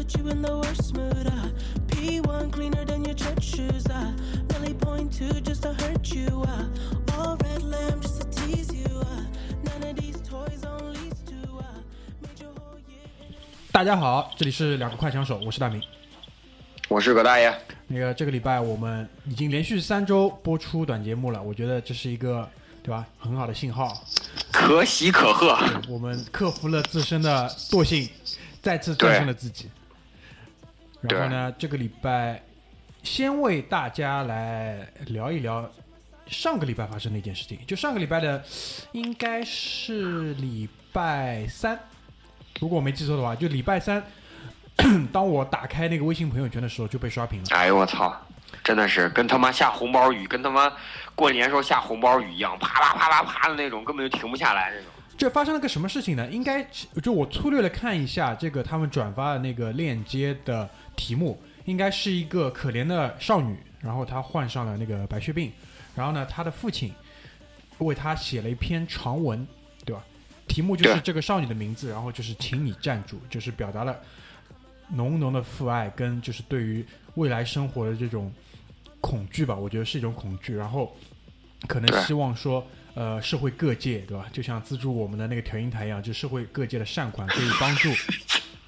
to put you in the worst mood. Uh. P1 cleaner than your church shoes. Uh. Millie point two just to hurt you. Uh. All red lamb just to tease you. Uh. None of these toys on lease to. Uh. Made your whole year. 大家好，这里是两个快枪手，我是大明。我是葛大爷，那个这个礼拜我们已经连续三周播出短节目了，我觉得这是一个对吧很好的信号。可喜可贺。我们克服了自身的惰性，再次战胜了自己。然后呢，这个礼拜先为大家来聊一聊上个礼拜发生的一件事情。就上个礼拜的，应该是礼拜三，如果我没记错的话，就礼拜三。当我打开那个微信朋友圈的时候，就被刷屏了。哎呦我操，真的是跟他妈下红包雨，跟他妈过年时候下红包雨一样，啪啦啪啦啪的那种，根本就停不下来那种。这发生了个什么事情呢？应该就我粗略的看一下这个他们转发的那个链接的题目，应该是一个可怜的少女，然后她患上了那个白血病，然后呢，她的父亲为她写了一篇长文，对吧？题目就是这个少女的名字，然后就是请你站住，就是表达了浓浓的父爱跟就是对于未来生活的这种恐惧吧，我觉得是一种恐惧，然后可能希望说。呃，社会各界对吧？就像资助我们的那个调音台一样，就社会各界的善款可以帮助，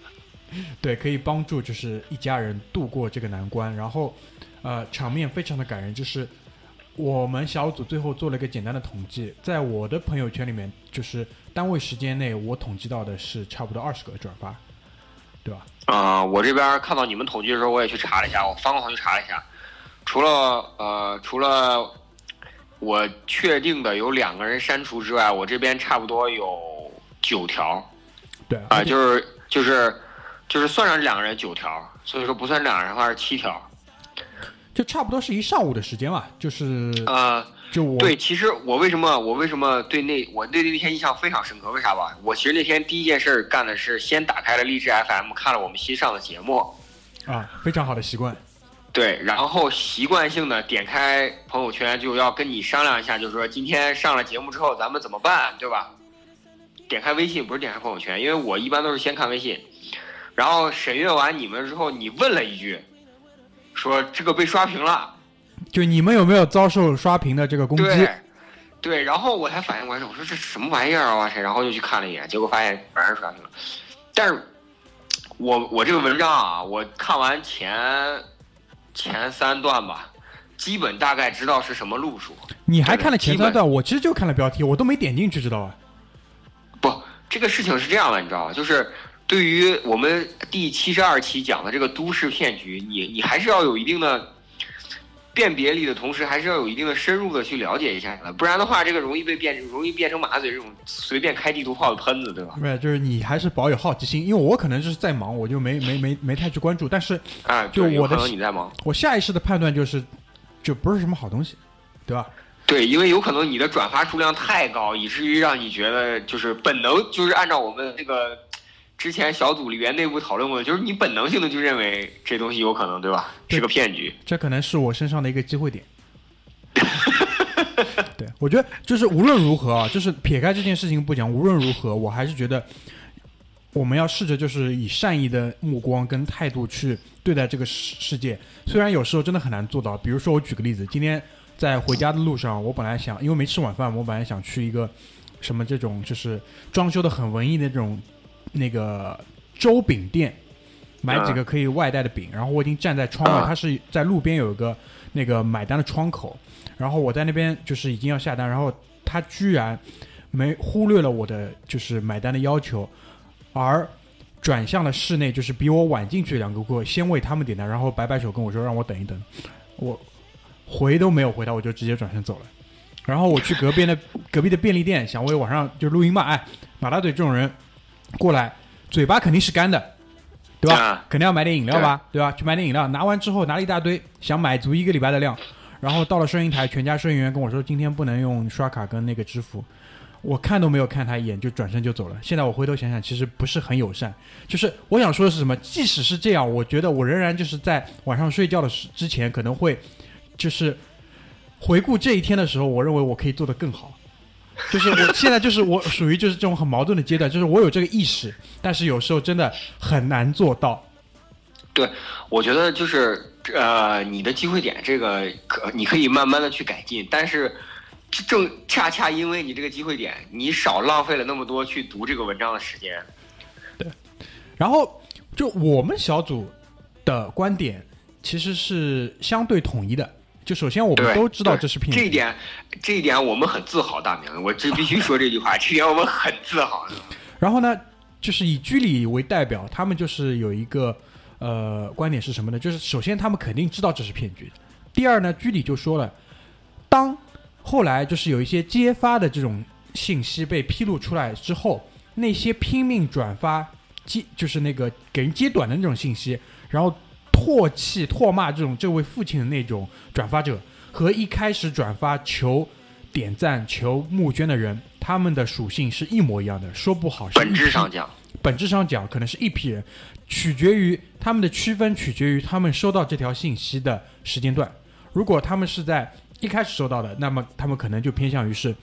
对，可以帮助就是一家人度过这个难关。然后，呃，场面非常的感人，就是我们小组最后做了一个简单的统计，在我的朋友圈里面，就是单位时间内我统计到的是差不多二十个转发，对吧？啊、我这边看到你们统计的时候，我也去查了一下，我翻过头去查了一下，除了呃，除了我确定的有两个人删除之外，我这边差不多有九条对啊、就是就是就是算上这两个人九条，所以说不算这两个人的话是七条。就差不多是一上午的时间吧，就是呃，就我对，其实我为什么我为什么对那我对那天印象非常深刻？为啥吧？我其实那天第一件事儿干的是先打开了荔枝 FM，看了我们新上的节目，啊非常好的习惯，对，然后习惯性的点开朋友圈就要跟你商量一下，就是说今天上了节目之后咱们怎么办，对吧？点开微信不是点开朋友圈，因为我一般都是先看微信，然后审阅完你们之后，你问了一句，说这个被刷屏了。就你们有没有遭受刷屏的这个攻击？对，对，然后我才反应过来，我说这什么玩意儿啊！哇塞，然后就去看了一眼，结果发现果然是刷屏了。但是我我这个文章啊，我看完前前三段吧，基本大概知道是什么路数。你还看了前三段，我其实就看了标题，我都没点进去，知道吧？不，这个事情是这样的，你知道吧？就是对于我们第七十二期讲的这个都市骗局，你你还是要有一定的辨别力的同时，还是要有一定的深入的去了解一下的，不然的话，这个容易被变容易变成马嘴这种随便开地图炮的喷子，对吧？不是，就是你还是保有好奇心，因为我可能就是在忙，我就没没没没太去关注。但是啊，就我的能你在忙，我下意识的判断就是，就不是什么好东西，对吧？对，因为有可能你的转发数量太高，以至于让你觉得就是本能，就是按照我们这个之前小组里边内部讨论过的，就是你本能性的就认为这东西有可能，对吧？对是个骗局。这可能是我身上的一个机会点。对，我觉得就是无论如何啊，就是撇开这件事情不讲，无论如何，我还是觉得我们要试着就是以善意的目光跟态度去对待这个世世界。虽然有时候真的很难做到，比如说我举个例子，今天在回家的路上，我本来想因为没吃晚饭，我本来想去一个什么这种就是装修的很文艺的这种那个粥饼店。买几个可以外带的饼，然后我已经站在窗外，啊它是在路边有一个那个买单的窗口，然后我在那边就是已经要下单，然后他居然没忽略了我的就是买单的要求，而转向了室内，就是比我晚进去两个顾客，先为他们点单，然后摆摆手跟我说让我等一等，我回都没有回他，我就直接转身走了。然后我去隔壁的隔壁的便利店，想为晚上就录音嘛，哎，马大嘴这种人过来，嘴巴肯定是干的，对吧？啊肯定要买点饮料吧，对吧？去买点饮料，拿完之后拿了一大堆，想买足一个礼拜的量，然后到了收银台，全家收银员跟我说今天不能用刷卡跟那个支付，我看都没有看他一眼就转身就走了。现在我回头想想，其实不是很友善。就是我想说的是什么？即使是这样，我觉得我仍然就是在晚上睡觉的时之前可能会，就是回顾这一天的时候，我认为我可以做得更好。就是我现在就是我属于就是这种很矛盾的阶段，就是我有这个意识，但是有时候真的很难做到。对我觉得就是呃，你的机会点这个可你可以慢慢的去改进，但是正恰恰因为你这个机会点，你少浪费了那么多去读这个文章的时间。对然后就我们小组的观点其实是相对统一的，就首先我们，都知道这是骗局，这一点，这一点我们很自豪，大明，我这必须说这句话，这一点我们很自豪。然后呢，就是以居里为代表，他们就是有一个呃观点是什么呢？就是首先他们肯定知道这是骗局。第二呢，居里就说了，当后来就是有一些揭发的这种信息被披露出来之后，那些拼命转发揭就是那个给人揭短的那种信息，然后唾弃唾骂这种这位父亲的那种转发者，和一开始转发求点赞、求募捐的人，他们的属性是一模一样的，说不好是本质上讲，本质上讲，可能是一批人，取决于他们的区分，取决于他们收到这条信息的时间段。如果他们是在一开始收到的，那么他们可能就偏向于是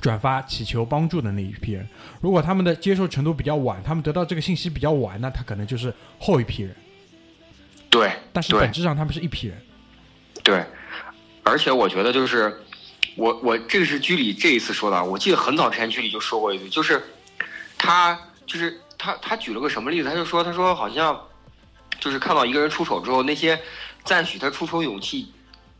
转发祈求帮助的那一批人；如果他们的接受程度比较晚，他们得到这个信息比较晚，那他可能就是后一批人。对，但是本质上他们是一批人。对，而且我觉得就是我我这个是居里这一次说的，我记得很早之前居里就说过一句，就是他就是他他举了个什么例子，他就说他说好像就是看到一个人出丑之后，那些赞许他出丑勇气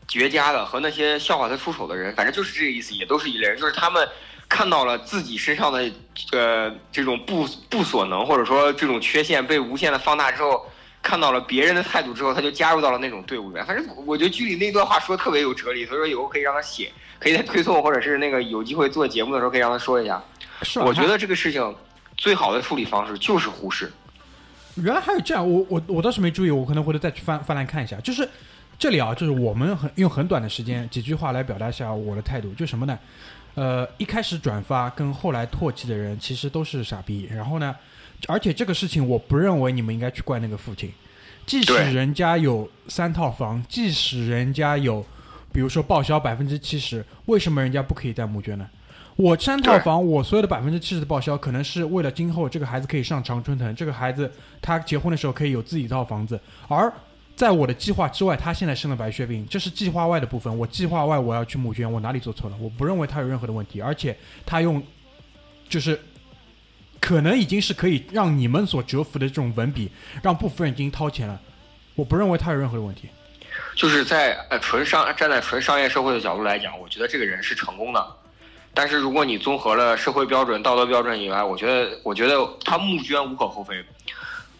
绝佳的和那些笑话他出丑的人，反正就是这个意思，也都是一类人，就是他们。看到了自己身上的呃这种不不所能，或者说这种缺陷被无限的放大之后，看到了别人的态度之后，他就加入到了那种队伍里面。反正我觉得剧里那段话说的特别有哲理，所以说以后可以让他写，可以在推送或者是那个有机会做节目的时候可以让他说一下。是吧我觉得这个事情最好的处理方式就是忽视。原来还有这样，我我我倒是没注意，我可能回头再去翻翻来看一下。就是这里啊，就是我们很用很短的时间几句话来表达一下我的态度，就什么呢？呃，一开始转发跟后来唾弃的人其实都是傻逼。然后呢，而且这个事情我不认为你们应该去怪那个父亲，即使人家有三套房，即使人家有，比如说报销百分之七十，为什么人家不可以再募捐呢？我三套房，我所有的百分之七十的报销，可能是为了今后这个孩子可以上常春藤，这个孩子他结婚的时候可以有自己一套房子，而在我的计划之外，他现在生了白血病，这是计划外的部分。我计划外我要去募捐，我哪里做错了？我不认为他有任何的问题，而且他用就是可能已经是可以让你们所折服的这种文笔，让部分人已经掏钱了。我不认为他有任何的问题。就是在呃纯商站在纯商业社会的角度来讲，我觉得这个人是成功的。但是如果你综合了社会标准、道德标准以外，我觉得我觉得他募捐无可厚非，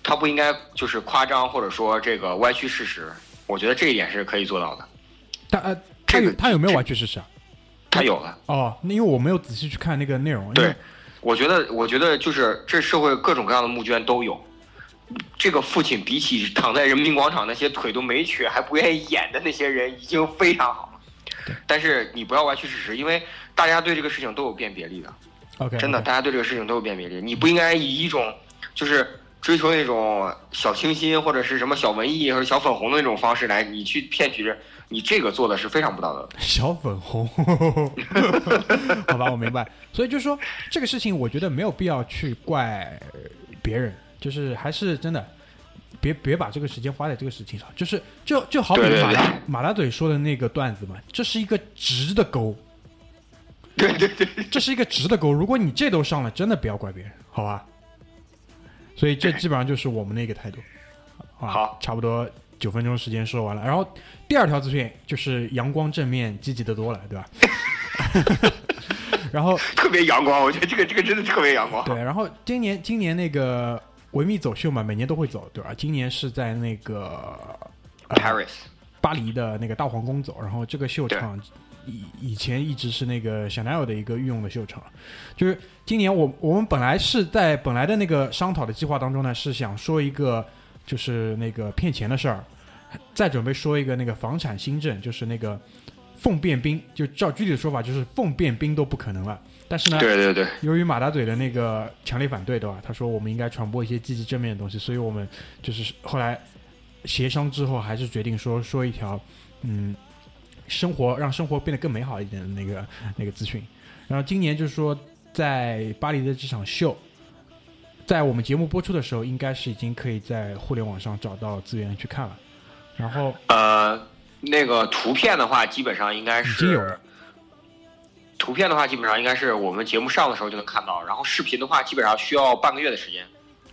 他不应该就是夸张或者说这个歪曲事实。我觉得这一点是可以做到的。但呃，他这个有他有没有歪曲事实啊？他有了，哦，那因为我没有仔细去看那个内容。因为对，我觉得我觉得就是这社会各种各样的募捐都有。这个父亲比起躺在人民广场那些腿都没瘸还不愿意演的那些人，已经非常好了。但是你不要歪曲事实，因为大家对这个事情都有辨别力的。OK，真的，大家对这个事情都有辨别力。你不应该以一种就是追求那种小清新或者是什么小文艺或者小粉红的那种方式来，你去骗取人，你这个做的是非常不道德的。小粉红，好吧，我明白。所以就是说，这个事情我觉得没有必要去怪别人，就是还是真的，别别把这个时间花在这个事情上。就是就就好比马大马大嘴说的那个段子嘛，这是一个直的钩，对对对，这是一个直的钩。如果你这都上了，真的不要怪别人，好吧？所以这基本上就是我们的一个态度。啊，好差不多九分钟时间说完了。然后第二条资讯就是阳光正面，积极的多了，对吧？然后 特别阳光，我觉得这个这个真的特别阳光。对，然后今年今年那个维密走秀嘛，每年都会走，对吧？今年是在那个、呃、Paris，巴黎的那个大皇宫走，然后这个秀场以以前一直是那个香奈儿的一个御用的秀场，就是今年我我们本来是在本来的那个商讨的计划当中呢，是想说一个就是那个骗钱的事儿，再准备说一个那个房产新政，就是那个凤变兵，就照具体的说法就是凤变兵都不可能了，但是呢，对对对，由于马大嘴的那个强烈反对，对吧？他说我们应该传播一些积极正面的东西，所以我们就是后来协商之后，还是决定说说一条，嗯，生活让生活变得更美好一点的那个那个资讯。然后今年就是说，在巴黎的这场秀，在我们节目播出的时候，应该是已经可以在互联网上找到资源去看了。然后呃，那个图片的话，基本上应该是已经有是了图片的话，基本上应该是我们节目上的时候就能看到，然后视频的话，基本上需要半个月的时间。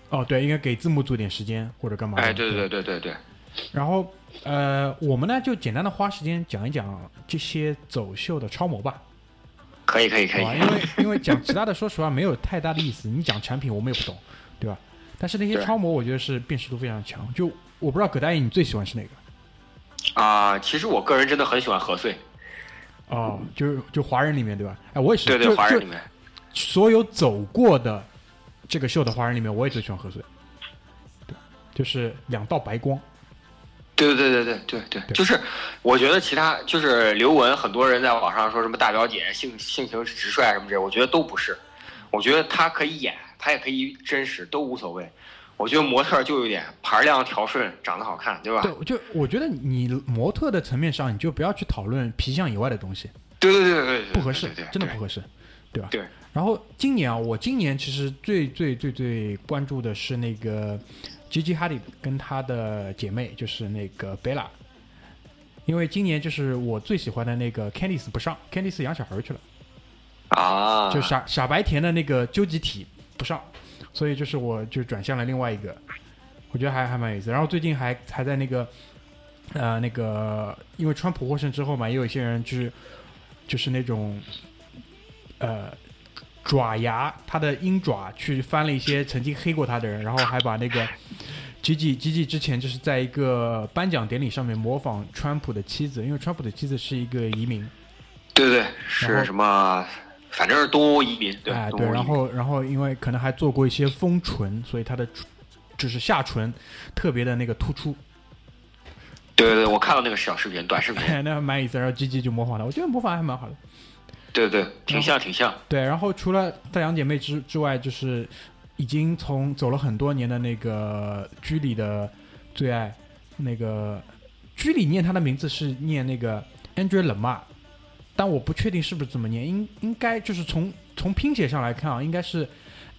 哦，对，应该给字幕组点时间或者干嘛的？哎，对对对对对对，然后呃，我们呢就简单的花时间讲一讲这些走秀的超模吧，可以可以可以？。因为 因为讲其他的，说实话没有太大的意思。你讲产品我们也不懂，对吧？但是那些超模，我觉得是辨识度非常强。就我不知道葛大爷你最喜欢是哪个？啊、其实我个人真的很喜欢何穗，哦，就是就华人里面对吧？哎，我也是，对对，华人里面，所有走过的这个秀的华人里面，我也最喜欢何穗。对，就是两道白光。对对对对对对对，就是我觉得其他就是刘雯，很多人在网上说什么大表姐性性情直率什么之类，我觉得都不是。我觉得她可以演，她也可以真实，都无所谓。我觉得模特就有点盘量调顺，长得好看，对吧？对，就我觉得你模特的层面上，你就不要去讨论皮相以外的东西。对对对对对，不合适，真的不合适，对吧？对。然后今年啊，我今年其实最最最最关注的是那个 Gigi Hadid 跟她的姐妹，就是那个 Bella，因为今年就是我最喜欢的那个 Candice 不上，Candice 养小孩去了，啊，就傻傻白甜的那个究极体不上，所以就是我就转向了另外一个，我觉得还还蛮有意思。然后最近还还在那个呃那个，因为川普获胜之后嘛，也有一些人就是就是那种呃爪牙他的鹰爪去翻了一些曾经黑过他的人，然后还把那个。吉吉吉吉之前就是在一个颁奖典礼上面模仿川普的妻子，因为川普的妻子是一个移民，对对对，是什么？反正是东欧移民，对，哎，对。然后然后因为可能还做过一些丰唇，所以他的就是下唇特别的那个突出，对对对，我看到那个小视频、短视频，哎，那蛮有意思。然后 G G 就模仿他，我觉得模仿还蛮好的。对对，挺像挺像。对，然后除了太阳姐妹之之外，就是已经从走了很多年的那个居里的最爱，那个居里念他的名字是念那个 Andrea Lama，但我不确定是不是这么念，应应该就是从从拼写上来看啊，应该是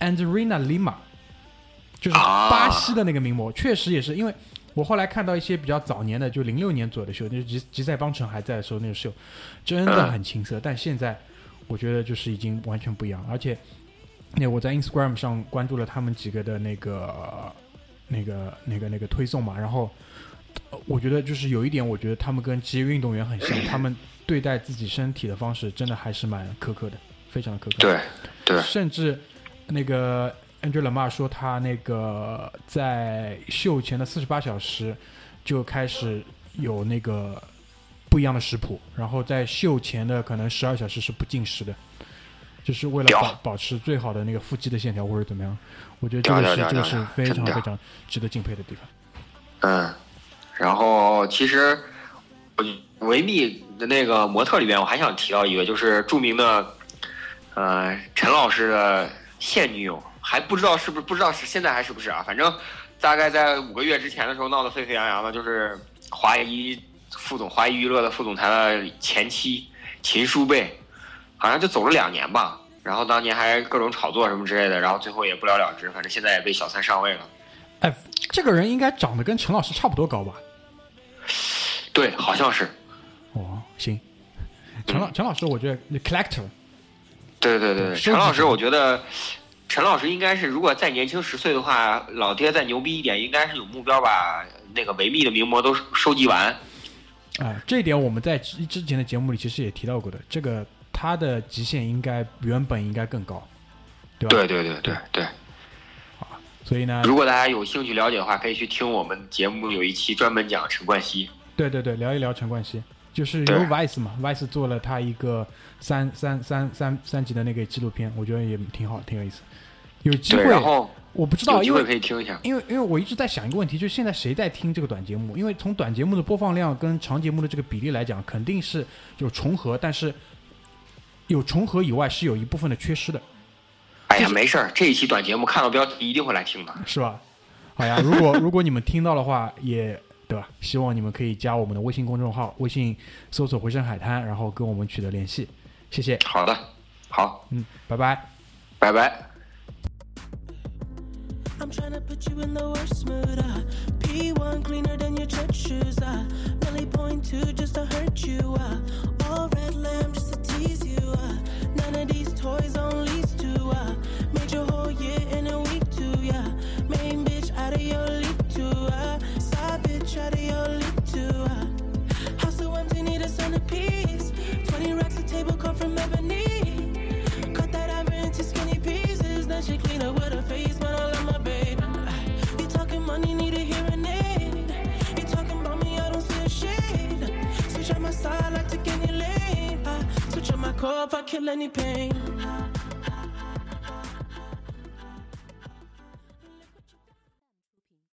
Andrina Lima，就是啊巴西的那个名模，确实也是因为。我后来看到一些比较早年的，就零六年左右的秀，就是吉吉赛邦城还在的时候那个秀，真的很青涩。但现在我觉得就是已经完全不一样，而且那我在 Instagram 上关注了他们几个的那个那个那个那个推送嘛，然后呃我觉得就是有一点，我觉得他们跟职业运动员很像，他们对待自己身体的方式真的还是蛮苛刻的，非常的苛刻。对对甚至那个 Angela Ma 说，他那个在秀前的四十八小时就开始有那个不一样的食谱，然后在秀前的可能十二小时是不进食的，就是为了保保持最好的那个腹肌的线条或者怎么样。我觉得这个是这个是非常非常值得敬佩的地方。嗯，然后其实我维密的那个模特里面，我还想提到一个，就是著名的呃陈老师的现女友，还不知道是不是不知道是现在还是不是啊？反正大概在五个月之前的时候闹得沸沸扬扬的，就是华谊副总华谊娱乐的副总裁的前妻秦舒贝，好像就走了两年吧。然后当年还各种炒作什么之类的，然后最后也不了了之，反正现在也被小三上位了。哎，这个人应该长得跟陈老师差不多高吧？对，好像是。哦，行。陈老陈老师，我觉得 collector 对对对对，陈老师，我觉得陈老师应该是，如果再年轻十岁的话，老爹再牛逼一点，应该是有目标把那个维密的名模都收集完。啊，这一点我们在之之前的节目里其实也提到过的，这个他的极限应该原本应该更高，对吧？对对对对对，所以呢，如果大家有兴趣了解的话，可以去听我们节目有一期专门讲陈冠希。对对对，聊一聊陈冠希，就是由 Vice 嘛，Vice 做了他一个三三三三三集的那个纪录片，我觉得也挺好，挺有意思。有机，会然，后我不知道，有机会因为可以听一下。因为因为我一直在想一个问题，就是现在谁在听这个短节目？因为从短节目的播放量跟长节目的这个比例来讲，肯定是有重合，但是有重合以外是有一部分的缺失的，哎呀，没事儿，这一期短节目看到标题一定会来听的。是吧？好呀，如果如果你们听到的话，也对吧？希望你们可以加我们的微信公众号，微信搜索“回声海滩”，然后跟我们取得联系，谢谢。好的，好，嗯，拜拜。拜拜。I'm trying to put you in the worst mood. Uh, P1 cleaner than your church shoes. Uh, Millie point two just to hurt you. Uh, all red lamb just to tease you. Uh, none of these toys on lease to. Uh, made your whole year in a week too. Yeah, main bitch out of your from ebony. Cut that ever into skinny pieces. Then she clean up with her face, man. I love my baby. You talking money, need a hearing aid. You talking about me, I don't see a shade. Switch on my side, like to any lane. I switch on my core if I kill any pain.